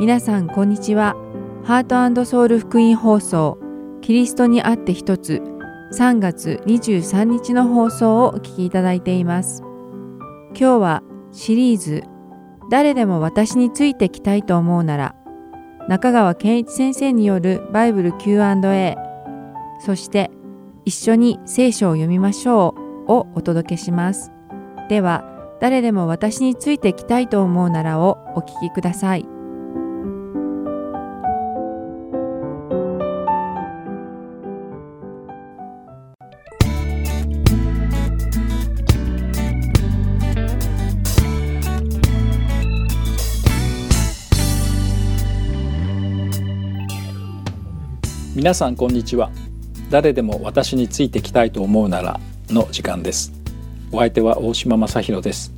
皆さんこんにちは。ハートソウル福音放送キリストにあって一つ3月23日の放送をお聞きいただいています。今日はシリーズ誰でも私についてきたいと思うなら中川健一先生によるバイブル Q&A そして一緒に聖書を読みましょうをお届けします。では誰でも私についてきたいと思うならをお聞きください。皆さんこんにちは。誰でも私についてきたいと思うならの時間です。お相手は大島正弘です。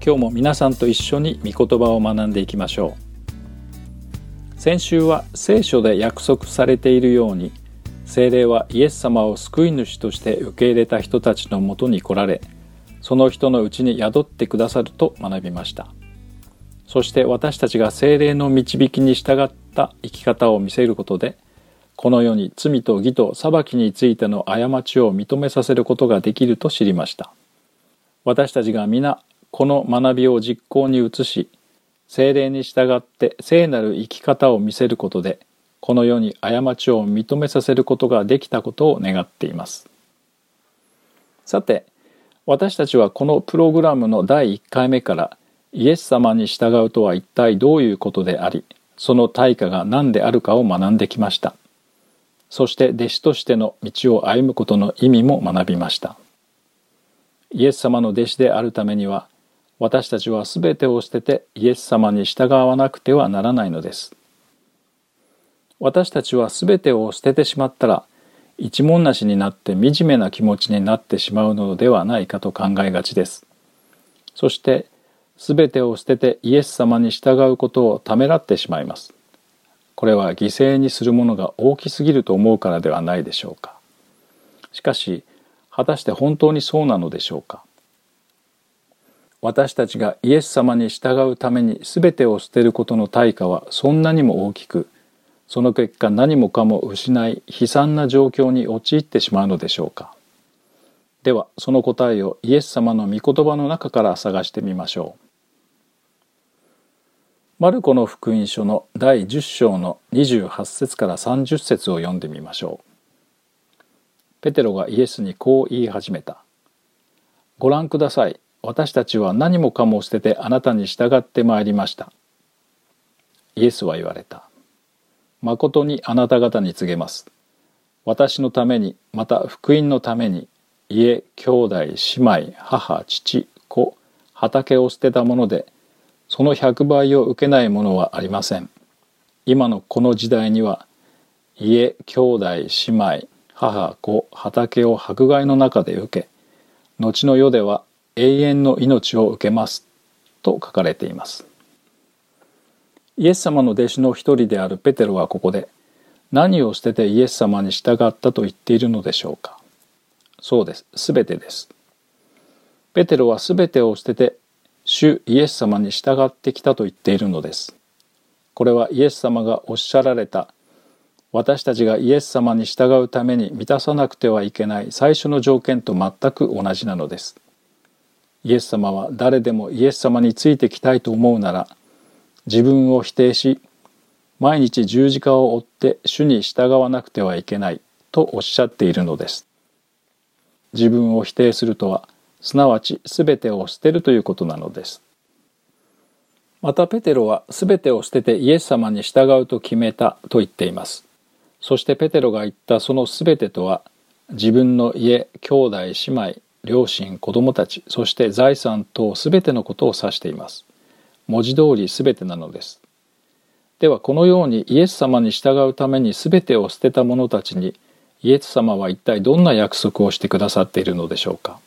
今日も皆さんと一緒に御言葉を学んでいきましょう。先週は聖書で約束されているように聖霊はイエス様を救い主として受け入れた人たちのもとに来られその人のうちに宿ってくださると学びました。そして私たちが聖霊の導きに従った生き方を見せることでこの世に罪と義と裁きについての過ちを認めさせることができると知りました。私たちが皆この学びを実行に移し精霊に従って聖なる生き方を見せることでこの世に過ちを認めさせることができたことを願っています。さて私たちはこのプログラムの第1回目からイエス様に従うとは一体どういうことでありその対価が何であるかを学んできました。そして弟子としての道を歩むことの意味も学びました。イエス様の弟子であるためには私たちは全てを捨ててイエス様に従わなくてはならないのです。私たちは全てを捨ててしまったら一文なしになって惨めな気持ちになってしまうのではないかと考えがちです。そして全てを捨ててイエス様に従うことをためらってしまいます。これは犠牲にするものが大きすぎると思うからではないでしょうか。しかし果たして本当にそうなのでしょうか。私たちがイエス様に従うために全てを捨てることの対価はそんなにも大きくその結果何もかも失い悲惨な状況に陥ってしまうのでしょうか。ではその答えをイエス様の御言葉の中から探してみましょう。マルコの福音書の第10章の28節から30節を読んでみましょうペテロがイエスにこう言い始めた。ご覧ください。私たちは何もかも捨ててあなたに従ってまいりました。イエスは言われた。誠にあなた方に告げます。私のために、また福音のために、家、兄弟、姉妹、母、父、子、畑を捨てたもので、その百倍を受けないものはありません。今のこの時代には、家、兄弟、姉妹、母子畑を迫害の中で受け後の世では永遠の命を受けますと書かれています。イエス様の弟子の一人であるペテロはここで何を捨ててイエス様に従ったと言っているのでしょうか。そうです。すべてです。ペテロはすべてを捨てて主イエス様に従ってきたと言っているのですこれはイエス様がおっしゃられた私たちがイエス様に従うために満たさなくてはいけない最初の条件と全く同じなのです。イエス様は誰でもイエス様についてきたいと思うなら自分を否定し毎日十字架を追って主に従わなくてはいけないとおっしゃっているのです。自分を否定するとはすなわち全てを捨てるということなのです。またペテロは全てを捨ててイエス様に従うと決めたと言っています。そしてペテロが言ったその全てとは自分の家兄弟姉妹両親子供たちそして財産等全てのことを指しています文字通り全てなのですではこのようにイエス様に従うために全てを捨てた者たちにイエス様は一体どんな約束をしてくださっているのでしょうか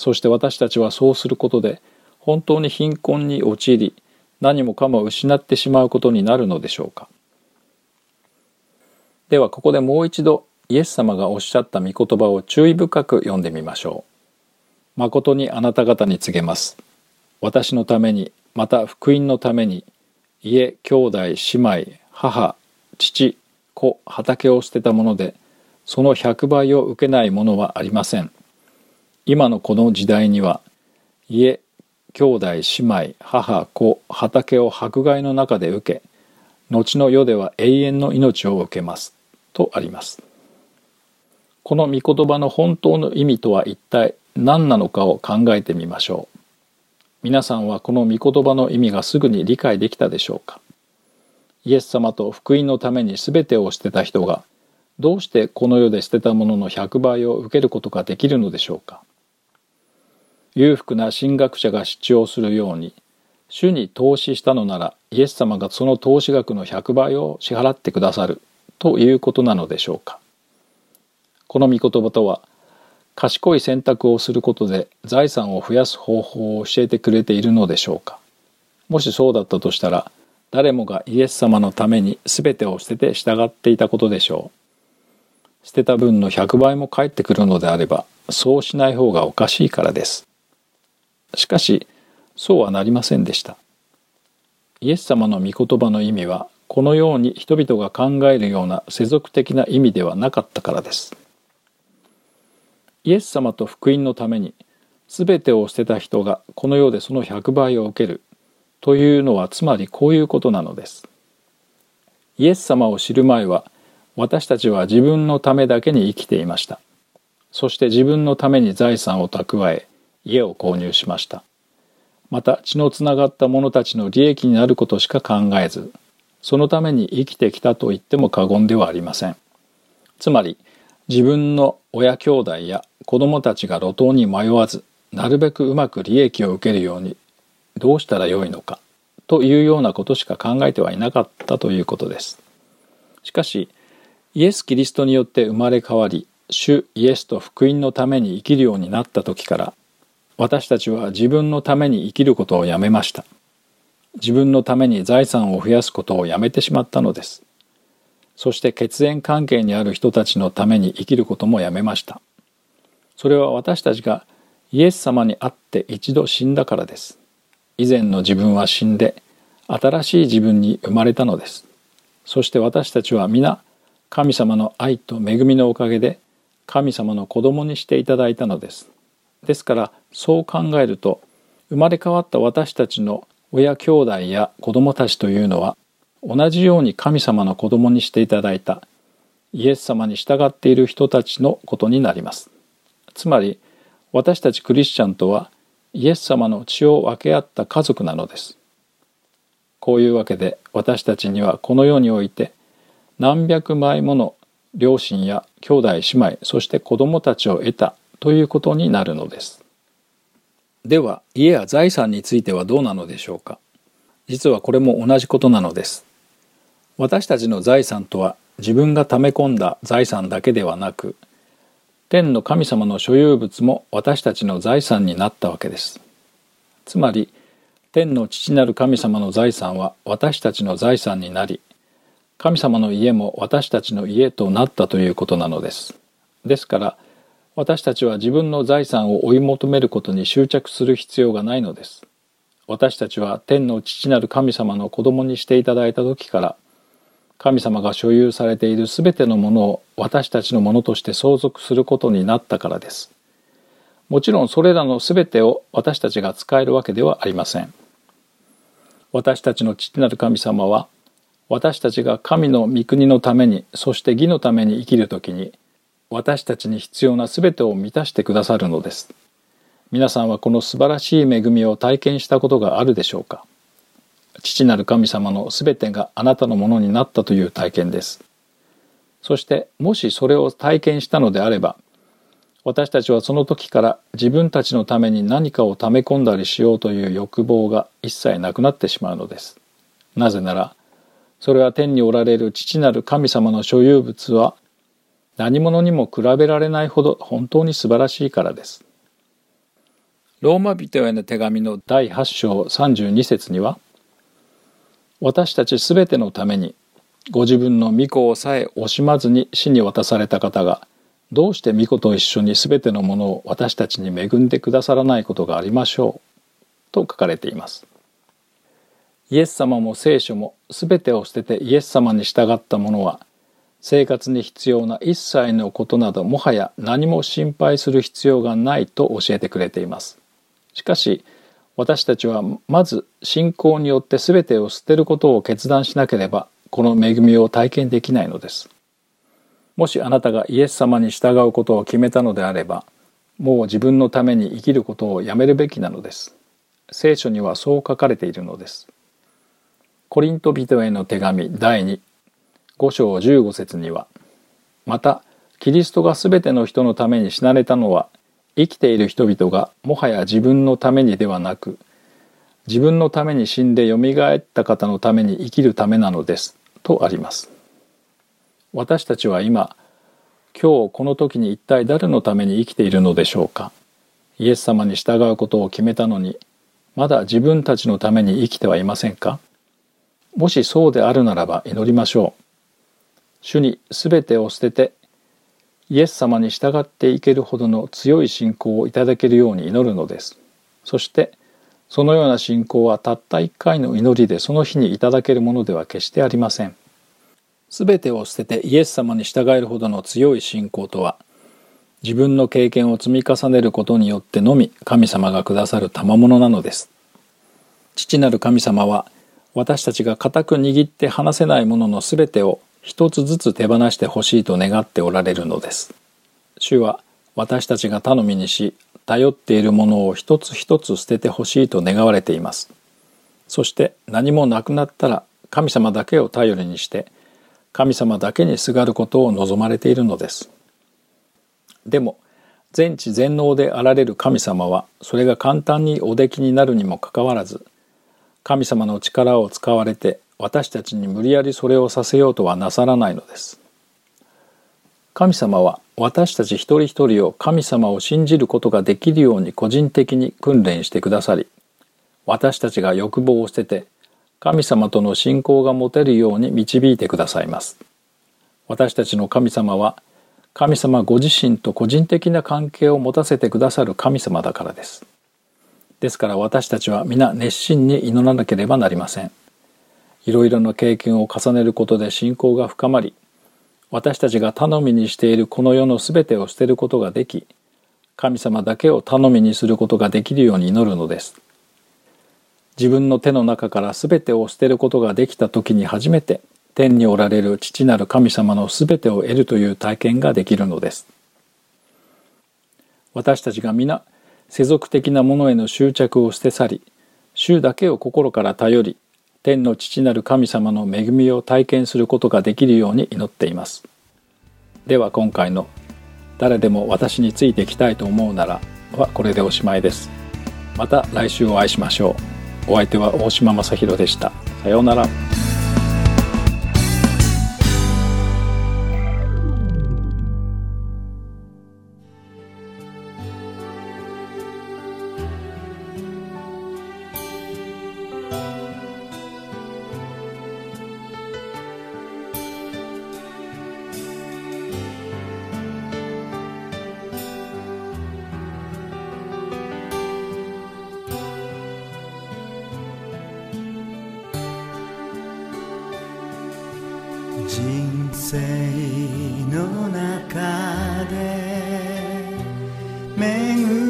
そして私たちはそうすることで本当に貧困に陥り何もかも失ってしまうことになるのでしょうかではここでもう一度イエス様がおっしゃった御言葉を注意深く読んでみましょう。誠にあなた方に告げます。私のために、また福音のために、家兄弟姉妹母父子畑を捨てたものでその100倍を受けないものはありません今のこの時代には家兄弟姉妹母子畑を迫害の中で受け後の世では永遠の命を受けますとあります。この御言葉の本当の意味とは一体何なのかを考えてみましょう。皆さんはこの御言葉の意味がすぐに理解できたでしょうか。イエス様と福音のために全てを捨てた人がどうしてこの世で捨てたものの100倍を受けることができるのでしょうか。裕福な神学者が主張するように主に投資したのならイエス様がその投資額の100倍を支払ってくださるということなのでしょうか。この御言葉とは賢い選択をすることで財産を増やす方法を教えてくれているのでしょうか。もしそうだったとしたら誰もがイエス様のために全てを捨てて従っていたことでしょう。捨てた分の100倍も返ってくるのであればそうしない方がおかしいからです。しかしそうはなりませんでした。イエス様の御言葉の意味はこのように人々が考えるような世俗的な意味ではなかったからです。イエス様と福音のために全てを捨てた人がこの世でその100倍を受ける。というのはつまりこういうことなのです。イエス様を知る前は私たちは自分のためだけに生きていました。そして自分のために財産を蓄え家を購入しました。また血のつながった者たちの利益になることしか考えずそのために生きてきたと言っても過言ではありません。つまり自分の親兄弟や子供たちが路頭に迷わずなるべくうまく利益を受けるようにどうしたらよいのかというようなことしか考えてはいなかったということです。しかしイエス・キリストによって生まれ変わり主イエスと福音のために生きるようになった時から私たちは自分のために生きることをやめました。自分のために財産を増やすことをやめてしまったのです。そして血縁関係にある人たちのために生きることもやめました。それは私たちがイエス様に会って一度死んだからです。以前の自分は死んで新しい自分に生まれたのです。そして私たちは皆神様の愛と恵みのおかげで神様の子供にしていただいたのです。ですからそう考えると生まれ変わった私たちの親兄弟や子供たちというのは同じように神様の子供にしていただいたイエス様に従っている人たちのことになります。つまり私たちクリスチャンとはイエス様の血を分け合った家族なのです。こういうわけで私たちにはこの世において何百枚もの両親や兄弟姉妹そして子供たちを得たということになるのです。では家や財産についてはどうなのでしょうか実はこれも同じことなのです。私たちの財産とは自分が貯め込んだ財産だけではなく天の神様の所有物も私たちの財産になったわけです。つまり天の父なる神様の財産は私たちの財産になり神様の家も私たちの家となったということなのです。ですから私たちは自分の財産を追い求めることに執着する必要がないのです。私たちは天の父なる神様の子供にしていただいた時から神様が所有されているすべてのものを私たちのものとして相続することになったからです。もちろんそれらのすべてを私たちが使えるわけではありません。私たちの父なる神様は私たちが神の御国のためにそして義のために生きるときに私たちに必要なすべてを満たしてくださるのです。皆さんはこの素晴らしい恵みを体験したことがあるでしょうか？父なる神様のすべてがあなたのものになったという体験です。そしてもしそれを体験したのであれば私たちはその時から自分たちのために何かを溜め込んだりしようという欲望が一切なくなってしまうのです。なぜならそれは天におられる父なる神様の所有物は何者にも比べられないほど本当に素晴らしいからです。ローマ人への手紙の第8章32節には私たちすべてのためにご自分の御子をさえ惜しまずに死に渡された方がどうして御子と一緒にすべてのものを私たちに恵んでくださらないことがありましょうと書かれています。イエス様も聖書も全てを捨ててイエス様に従った者は生活に必要な一切のことなどもはや何も心配する必要がないと教えてくれています。しかし私たちはまず信仰によって全てを捨てることを決断しなければこの恵みを体験できないのです。もしあなたがイエス様に従うことを決めたのであればもう自分のために生きることをやめるべきなのです。聖書にはそう書かれているのです。コリント人への手紙第2 5章15節にはまたキリストが全ての人のために死なれたのは生きている人々がもはや自分のためにではなく自分のために死んでよみがえった方のために生きるためなのですとあります。私たちは今今日この時に一体誰のために生きているのでしょうか。イエス様に従うことを決めたのにまだ自分たちのために生きてはいませんか。もしそうであるならば祈りましょう。主に全てを捨ててイエス様に従っていけるほどの強い信仰をいただけるように祈るのです。そしてそのような信仰はたった一回の祈りでその日にいただけるものでは決してありません。全てを捨ててイエス様に従えるほどの強い信仰とは自分の経験を積み重ねることによってのみ神様がくださる賜物なのです。父なる神様は私たちが固く握って離せないものの全てを一つずつ手放してほしいと願っておられるのです。主は私たちが頼みにし、頼っているものを一つ一つ捨ててほしいと願われています。そして何もなくなったら神様だけを頼りにして神様だけにすがることを望まれているのです。でも全知全能であられる神様はそれが簡単におできになるにもかかわらず神様の力を使われて私たちに無理やりそれをさせようとはなさらないのです。神様は私たち一人一人を神様を信じることができるように個人的に訓練してくださり私たちが欲望を捨てて神様との信仰が持てるように導いてくださいます。私たちの神様は神様ご自身と個人的な関係を持たせてくださる神様だからです。ですから私たちは皆熱心に祈らなければなりません。いろいろな経験を重ねることで信仰が深まり私たちが頼みにしているこの世の全てを捨てることができ神様だけを頼みにすることができるように祈るのです。自分の手の中から全てを捨てることができた時に初めて天におられる父なる神様の全てを得るという体験ができるのです。私たちが皆世俗的なものへの執着を捨て去り主だけを心から頼り天の父なる神様の恵みを体験することができるように祈っています。では今回の「誰でも私についてきたいと思うなら」はこれでおしまいです。また来週お会いしましょう。お相手は大島正弘でした。さようなら。命运。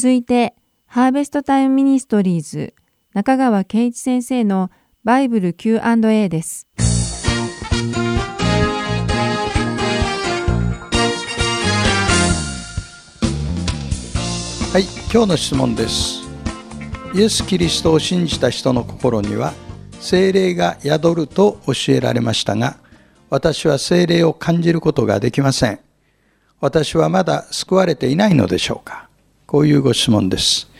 続いて、ハーベストタイムミニストリーズ中川健一先生のバイブル Q&A です。はい、今日の質問です。イエス・キリストを信じた人の心には聖霊が宿ると教えられましたが、私は聖霊を感じることができません。私はまだ救われていないのでしょうかこういうご質問です。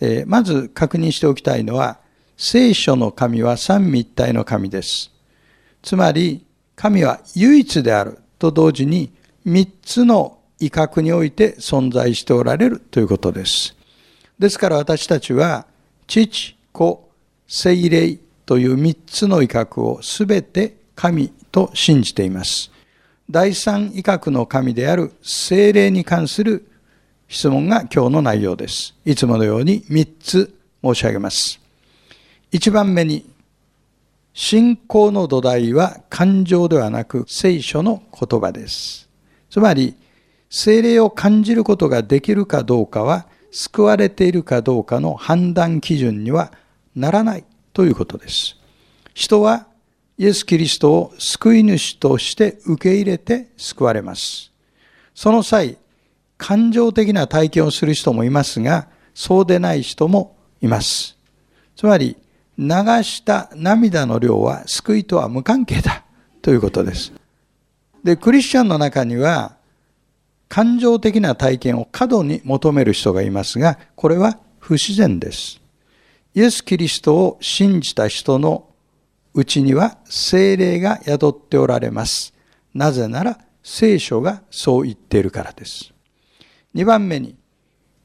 えー、まず確認しておきたいのは、聖書の神は三位一体の神です。つまり、神は唯一であると同時に三つの威嚇において存在しておられるということです。ですから私たちは、父、子、聖霊という三つの威嚇をすべて神と信じています。第三威嚇の神である聖霊に関する質問が今日の内容です。いつものように3つ申し上げます。1番目に、信仰の土台は感情ではなく聖書の言葉です。つまり、精霊を感じることができるかどうかは、救われているかどうかの判断基準にはならないということです。人はイエス・キリストを救い主として受け入れて救われます。その際、感情的な体験をする人もいますが、そうでない人もいます。つまり、流した涙の量は救いとは無関係だということです。で、クリスチャンの中には、感情的な体験を過度に求める人がいますが、これは不自然です。イエス・キリストを信じた人のうちには精霊が宿っておられます。なぜなら聖書がそう言っているからです。2番目に、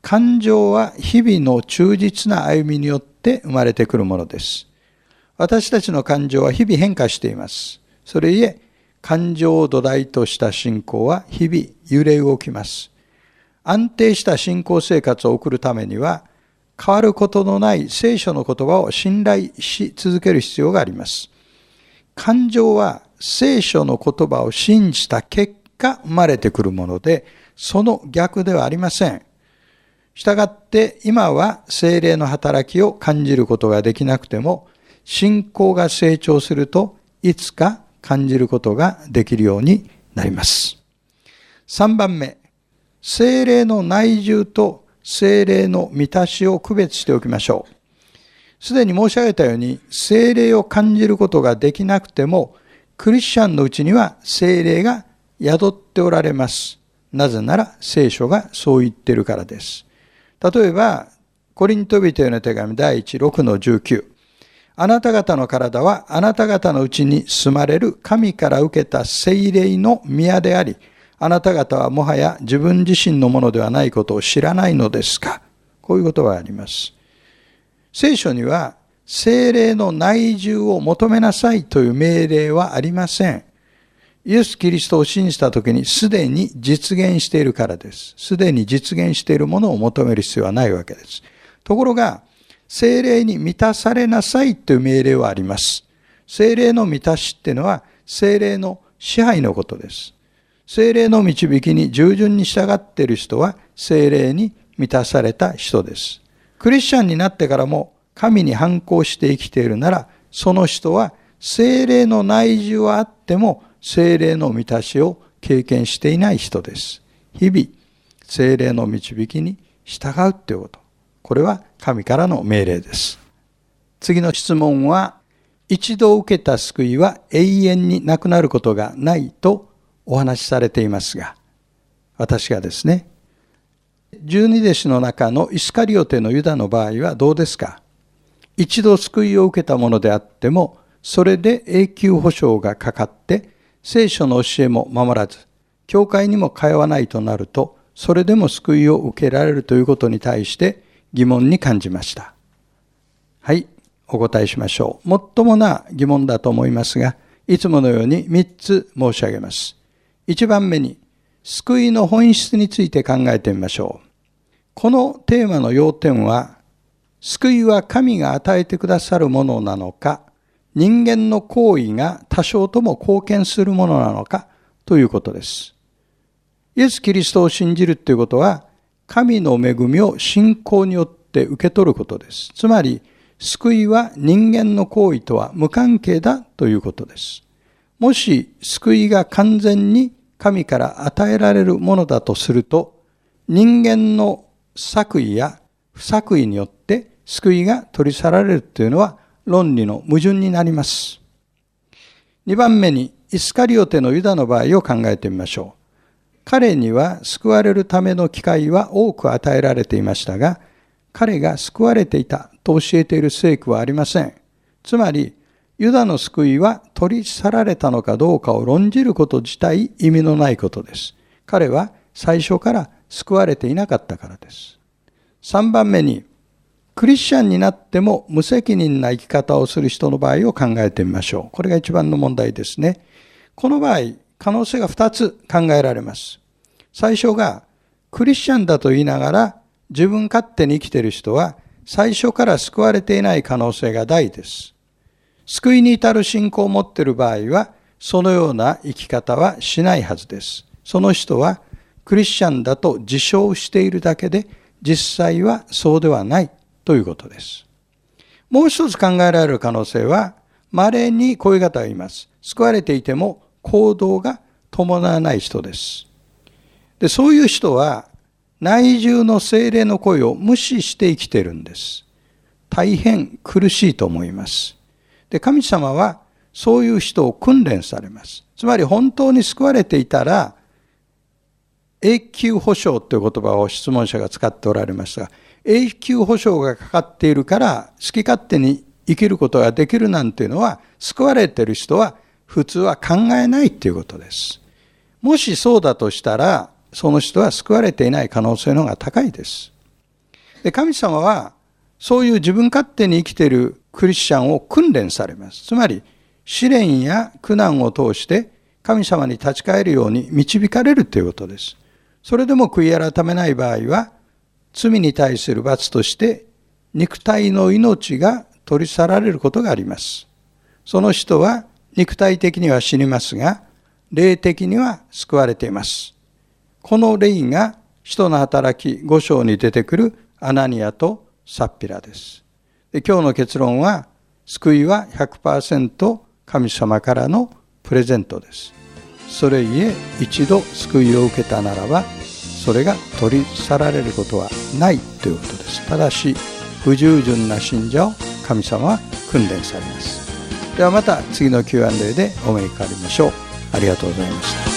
感情は日々の忠実な歩みによって生まれてくるものです。私たちの感情は日々変化しています。それゆえ、感情を土台とした信仰は日々揺れ動きます。安定した信仰生活を送るためには、変わることのない聖書の言葉を信頼し続ける必要があります。感情は聖書の言葉を信じた結果生まれてくるもので、その逆ではありません。したがって今は精霊の働きを感じることができなくても、信仰が成長するといつか感じることができるようになります。3番目、精霊の内住と精霊の満たしを区別しておきましょう。すでに申し上げたように、精霊を感じることができなくても、クリスチャンのうちには精霊が宿っておられます。なぜなら聖書がそう言ってるからです。例えば、コリント人への手紙第1、6の19。あなた方の体はあなた方のうちに住まれる神から受けた聖霊の宮であり、あなた方はもはや自分自身のものではないことを知らないのですか？こういうことがあります。聖書には精霊の内住を求めなさいという命令はありません。イエス・キリストを信じた時にすでに実現しているからです。すでに実現しているものを求める必要はないわけです。ところが、精霊に満たされなさいという命令はあります。精霊の満たしっていうのは精霊の支配のことです。精霊の導きに従順に従っている人は精霊に満たされた人です。クリスチャンになってからも神に反抗して生きているなら、その人は精霊の内住はあっても精霊の満たしを経験していない人です。日々、精霊の導きに従うっていうこと。これは神からの命令です。次の質問は、一度受けた救いは永遠になくなることがないとお話しされていますが、私がですね、十二弟子の中のイスカリオテのユダの場合はどうですか？一度救いを受けたものであっても、それで永久保証がかかって聖書の教えも守らず、教会にも通わないとなると、それでも救いを受けられるということに対して疑問に感じました。はい、お答えしましょう。もっともな疑問だと思いますが、いつものように3つ申し上げます。1番目に、救いの本質について考えてみましょう。このテーマの要点は、救いは神が与えてくださるものなのか、人間の行為が多少とも貢献するものなのかということです。イエス・キリストを信じるということは、神の恵みを信仰によって受け取ることです。つまり、救いは人間の行為とは無関係だということです。もし救いが完全に神から与えられるものだとすると、人間の作為や不作為によって救いが取り去られるというのは論理の矛盾になります。2番目にイスカリオテのユダの場合を考えてみましょう。彼には救われるための機会は多く与えられていましたが、彼が救われていたと教えている聖句はありません。つまり、ユダの救いは取り去られたのかどうかを論じること自体意味のないことです。彼は最初から救われていなかったからです。3番目に、クリスチャンになっても無責任な生き方をする人の場合を考えてみましょう。これが一番の問題ですね。この場合、可能性が2つ考えられます。最初が、クリスチャンだと言いながら自分勝手に生きている人は最初から救われていない可能性が大です。救いに至る信仰を持っている場合は、そのような生き方はしないはずです。その人はクリスチャンだと自称しているだけで、実際はそうではないということです。もう一つ考えられる可能性は、稀にこういう方がいます。救われていても行動が伴わない人です。で、そういう人は内住の精霊の声を無視して生きてるんです。大変苦しいと思います。で、神様はそういう人を訓練されます。つまり本当に救われていたら、永久保証という言葉を質問者が使っておられましたが、永久保証がかかっているから好き勝手に生きることができるなんていうのは、救われている人は普通は考えないということです。もしそうだとしたら、その人は救われていない可能性の方が高いです。で神様は、そういう自分勝手に生きているクリスチャンを訓練されます。つまり、試練や苦難を通して神様に立ち返るように導かれるということです。それでも悔い改めない場合は、罪に対する罰として肉体の命が取り去られることがあります。その人は肉体的には死にますが、霊的には救われています。この霊が使徒の働き5章に出てくるアナニアとサッピラです。で今日の結論は、救いは100%神様からのプレゼントです。それゆえ一度救いを受けたならばそれが取り去られることはないということです。ただし不従順な信者を神様は訓練されます。ではまた次の Q&A でお目にかかりましょう。ありがとうございました。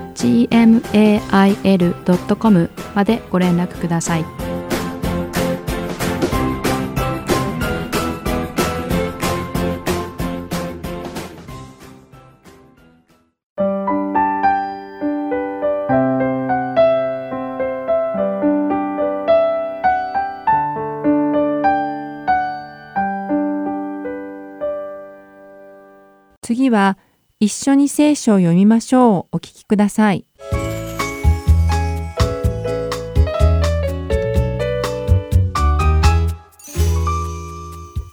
gmail.com までご連絡ください。一緒に聖書を読みましょうお聞きください。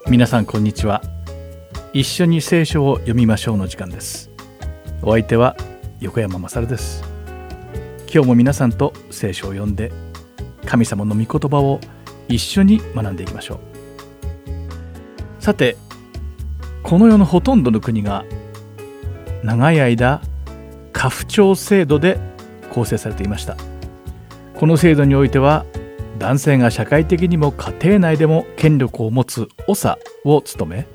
皆さんこんにちは。一緒に聖書を読みましょうの時間です。お相手は横山まさるです。今日も皆さんと聖書を読んで神様の御言葉を一緒に学んでいきましょう。さて、この世のほとんどの国が長い間家父長制度で構成されていました。この制度においては男性が社会的にも家庭内でも権力を持つ長を務め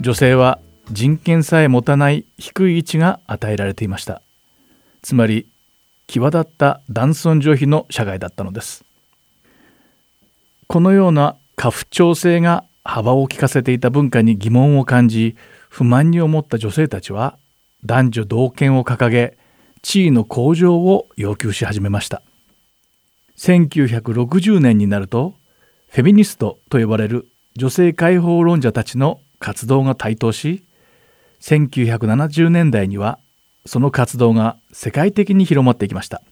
女性は人権さえ持たない低い位置が与えられていました。つまり際立った男尊女卑の社会だったのです。このような家父長制が幅を利かせていた文化に疑問を感じ不満に思った女性たちは男女同権を掲げ地位の向上を要求し始めました。1960年になるとフェミニストと呼ばれる女性解放論者たちの活動が台頭し1970年代にはその活動が世界的に広まっていきました。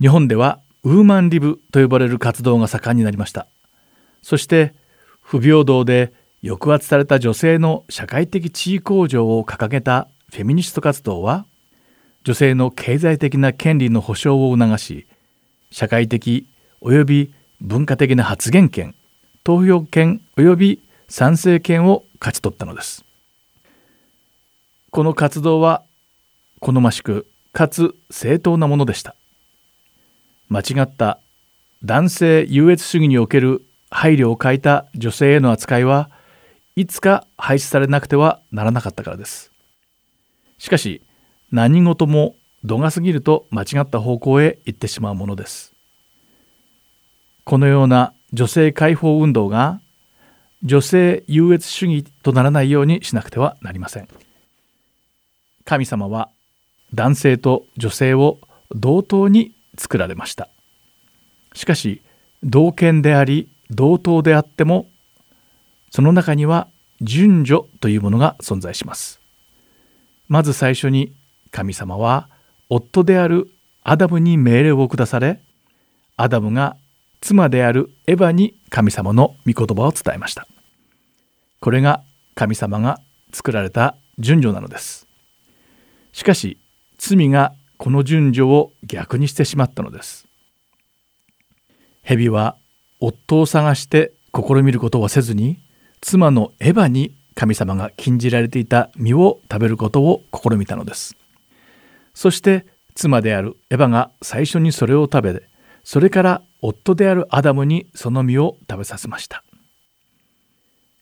日本ではウーマンリブと呼ばれる活動が盛んになりました。そして不平等で抑圧された女性の社会的地位向上を掲げたフェミニスト活動は女性の経済的な権利の保障を促し社会的及び文化的な発言権投票権及び賛成権を勝ち取ったのです。この活動は好ましくかつ正当なものでした。間違った男性優越主義における配慮を欠いた女性への扱いはいつか廃止されなくてはならなかったからです。しかし何事も度が過ぎると間違った方向へ行ってしまうものです。このような女性解放運動が女性優越主義とならないようにしなくてはなりません。神様は男性と女性を同等に作られました。しかし同権であり同等であってもその中には順序というものが存在します。まず最初に神様は夫であるアダムに命令を下されアダムが妻であるエヴァに神様の御言葉を伝えました。これが神様が作られた順序なのです。しかし罪がこの順序を逆にしてしまったのです。蛇は夫を探して試みることはせずに妻のエヴァに神様が禁じられていた実を食べることを試みたのです。そして妻であるエヴァが最初にそれを食べそれから夫であるアダムにその実を食べさせました。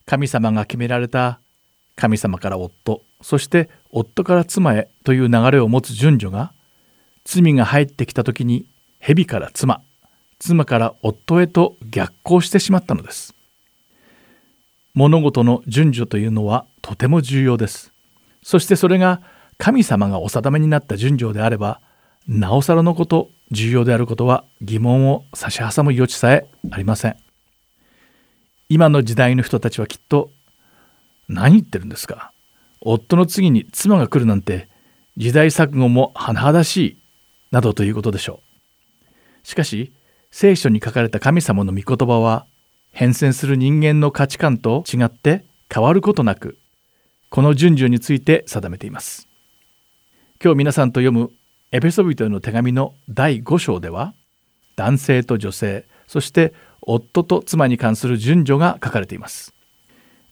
神様が決められた神様から夫そして夫から妻へという流れを持つ順序が罪が入ってきた時に蛇から妻妻から夫へと逆行してしまったのです。物事の順序というのはとても重要です。そしてそれが神様がお定めになった順序であればなおさらのこと重要であることは疑問を差し挟む余地さえありません。今の時代の人たちはきっと何言ってるんですか？夫の次に妻が来るなんて時代錯誤も甚だしいなどということでしょう。しかし聖書に書かれた神様の御言葉は変遷する人間の価値観と違って変わることなくこの順序について定めています。今日皆さんと読むエペソビトへの手紙の第5章では男性と女性そして夫と妻に関する順序が書かれています。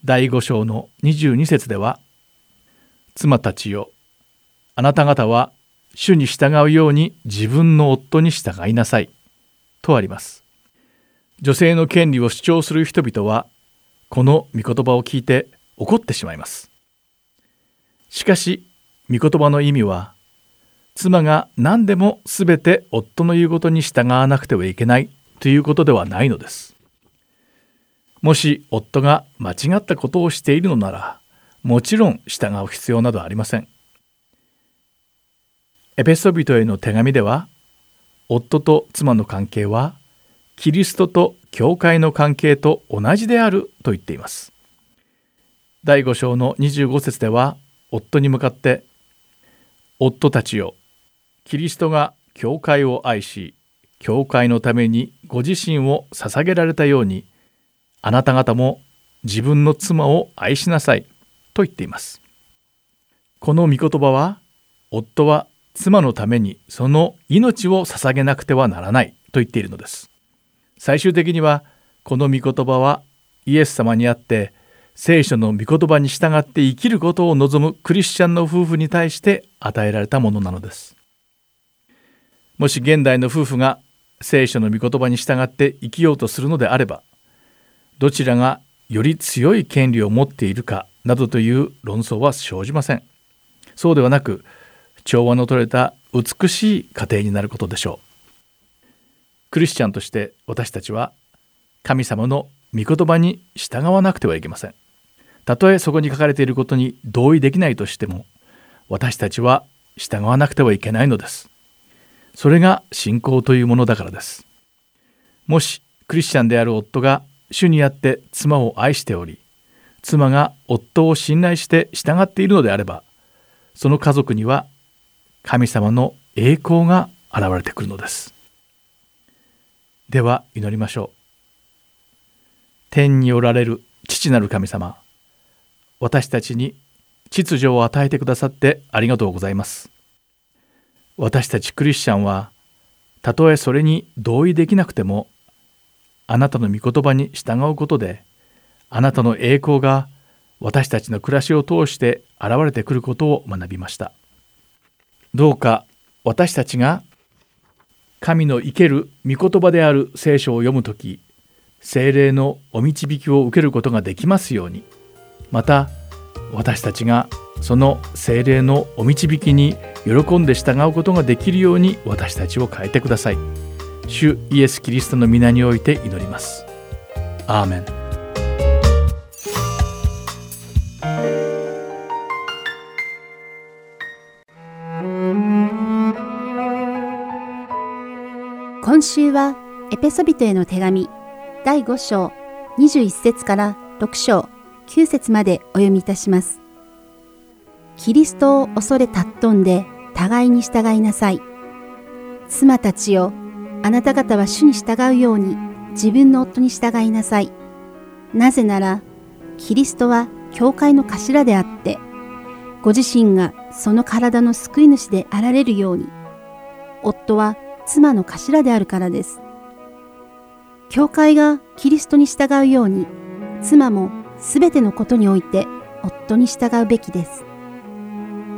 第5章の22節では妻たちよあなた方は主に従うように自分の夫に従いなさいとあります。女性の権利を主張する人々はこの御言葉を聞いて怒ってしまいますしかし御言葉の意味は妻が何でも全て夫の言うことに従わなくてはいけないということではないのです。もし夫が間違ったことをしているのならもちろん従う必要などありません。エペソビトへの手紙では夫と妻の関係はキリストと教会の関係と同じであると言っています。第5章の25節では夫に向かって「夫たちよキリストが教会を愛し教会のためにご自身を捧げられたようにあなた方も自分の妻を愛しなさいと言っていますこの御言葉は夫は妻のためにその命を捧げなくてはならないと言っているのです最終的にはこの御言葉はイエス様にあって聖書の御言葉に従って生きることを望むクリスチャンの夫婦に対して与えられたものなのです。もし現代の夫婦が聖書の御言葉に従って生きようとするのであればどちらがより強い権利を持っているかなどという論争は生じません。そうではなく調和の取れた美しい家庭になることでしょう。クリスチャンとして私たちは神様の御言葉に従わなくてはいけませんたとえそこに書かれていることに同意できないとしても私たちは従わなくてはいけないのですそれが信仰というものだからです。もしクリスチャンである夫が主にあって妻を愛しており、妻が夫を信頼して従っているのであれば、その家族には神様の栄光が現れてくるのです。では祈りましょう。天におられる父なる神様、私たちに秩序を与えてくださってありがとうございます。私たちクリスチャンはたとえそれに同意できなくてもあなたの御言葉に従うことであなたの栄光が私たちの暮らしを通して現れてくることを学びましたどうか私たちが神の生ける御言葉である聖書を読む時精霊のお導きを受けることができますように。また私たちがその精霊のお導きに喜んで従うことができるように私たちを変えてください。主イエス・キリストの皆において祈ります。アーメン。今週はエペソビトへの手紙第5章21節から6章9節までお読みいたしますキリストを恐れ尊んで互いに従いなさい。妻たちよ、あなた方は主に従うように自分の夫に従いなさい。なぜなら、キリストは教会の頭であって、ご自身がその体の救い主であられるように、夫は妻の頭であるからです。教会がキリストに従うように、妻もすべてのことにおいて夫に従うべきです。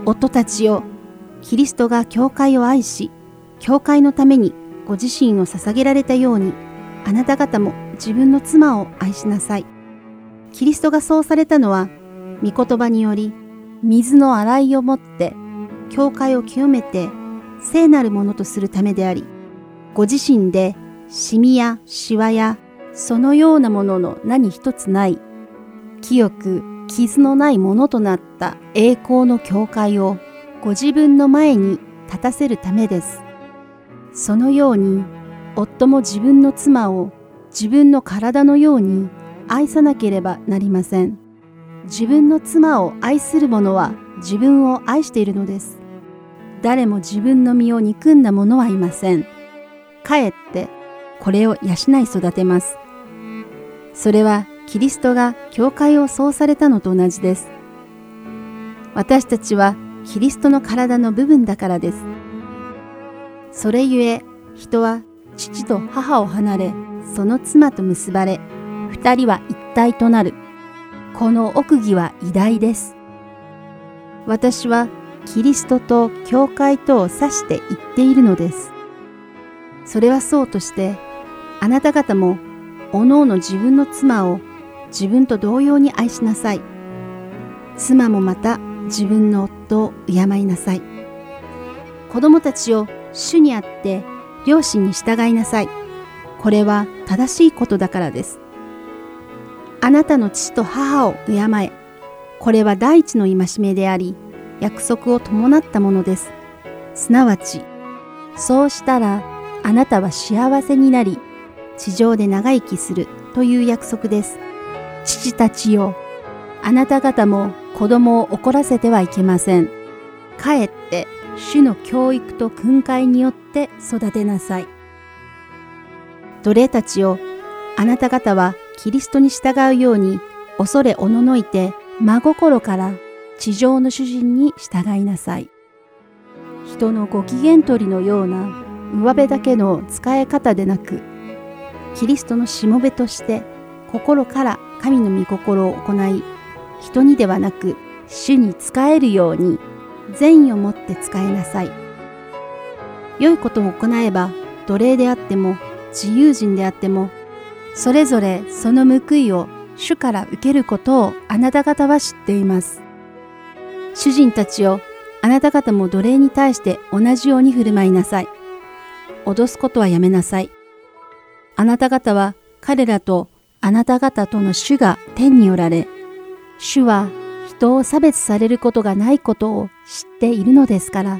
夫たちよ、キリストが教会を愛し、教会のためにご自身を捧げられたように、あなた方も自分の妻を愛しなさい。キリストがそうされたのは、御言葉により、水の洗いをもって、教会を清めて、聖なるものとするためであり、ご自身でシミやシワやそのようなものの何一つない、清く傷のないものとなった栄光の教会をご自分の前に立たせるためです。そのように夫も自分の妻を自分の体のように愛さなければなりません。自分の妻を愛する者は自分を愛しているのです。誰も自分の身を憎んだ者はいません。かえってこれを養い育てます。それはキリストが教会をそうされたのと同じです。私たちはキリストの体の部分だからです。それゆえ人は父と母を離れ、その妻と結ばれ、二人は一体となる。この奥義は偉大です。私はキリストと教会とを指して言っているのです。それはそうとして、あなた方もおのおの自分の妻を自分と同様に愛しなさい。妻もまた自分の夫を敬いなさい。子供たちを主にあって両親に従いなさい。これは正しいことだからです。あなたの父と母を敬え。これは第一の戒めであり、約束を伴ったものです。すなわち、そうしたらあなたは幸せになり、地上で長生きするという約束です。父たちよ、あなた方も子供を怒らせてはいけません。かえって主の教育と訓戒によって育てなさい。奴隷たちよ、あなた方はキリストに従うように恐れおののいて真心から地上の主人に従いなさい。人のご機嫌取りのような上辺だけの使い方でなく、キリストのしもべとして心から神の御心を行い、人にではなく主に仕えるように善意を持って使いなさい。良いことを行えば奴隷であっても自由人であってもそれぞれその報いを主から受けることをあなた方は知っています。主人たちをあなた方も奴隷に対して同じように振る舞いなさい。脅すことはやめなさい。あなた方は彼らとあなた方との主が天におられ、主は人を差別されることがないことを知っているのですから。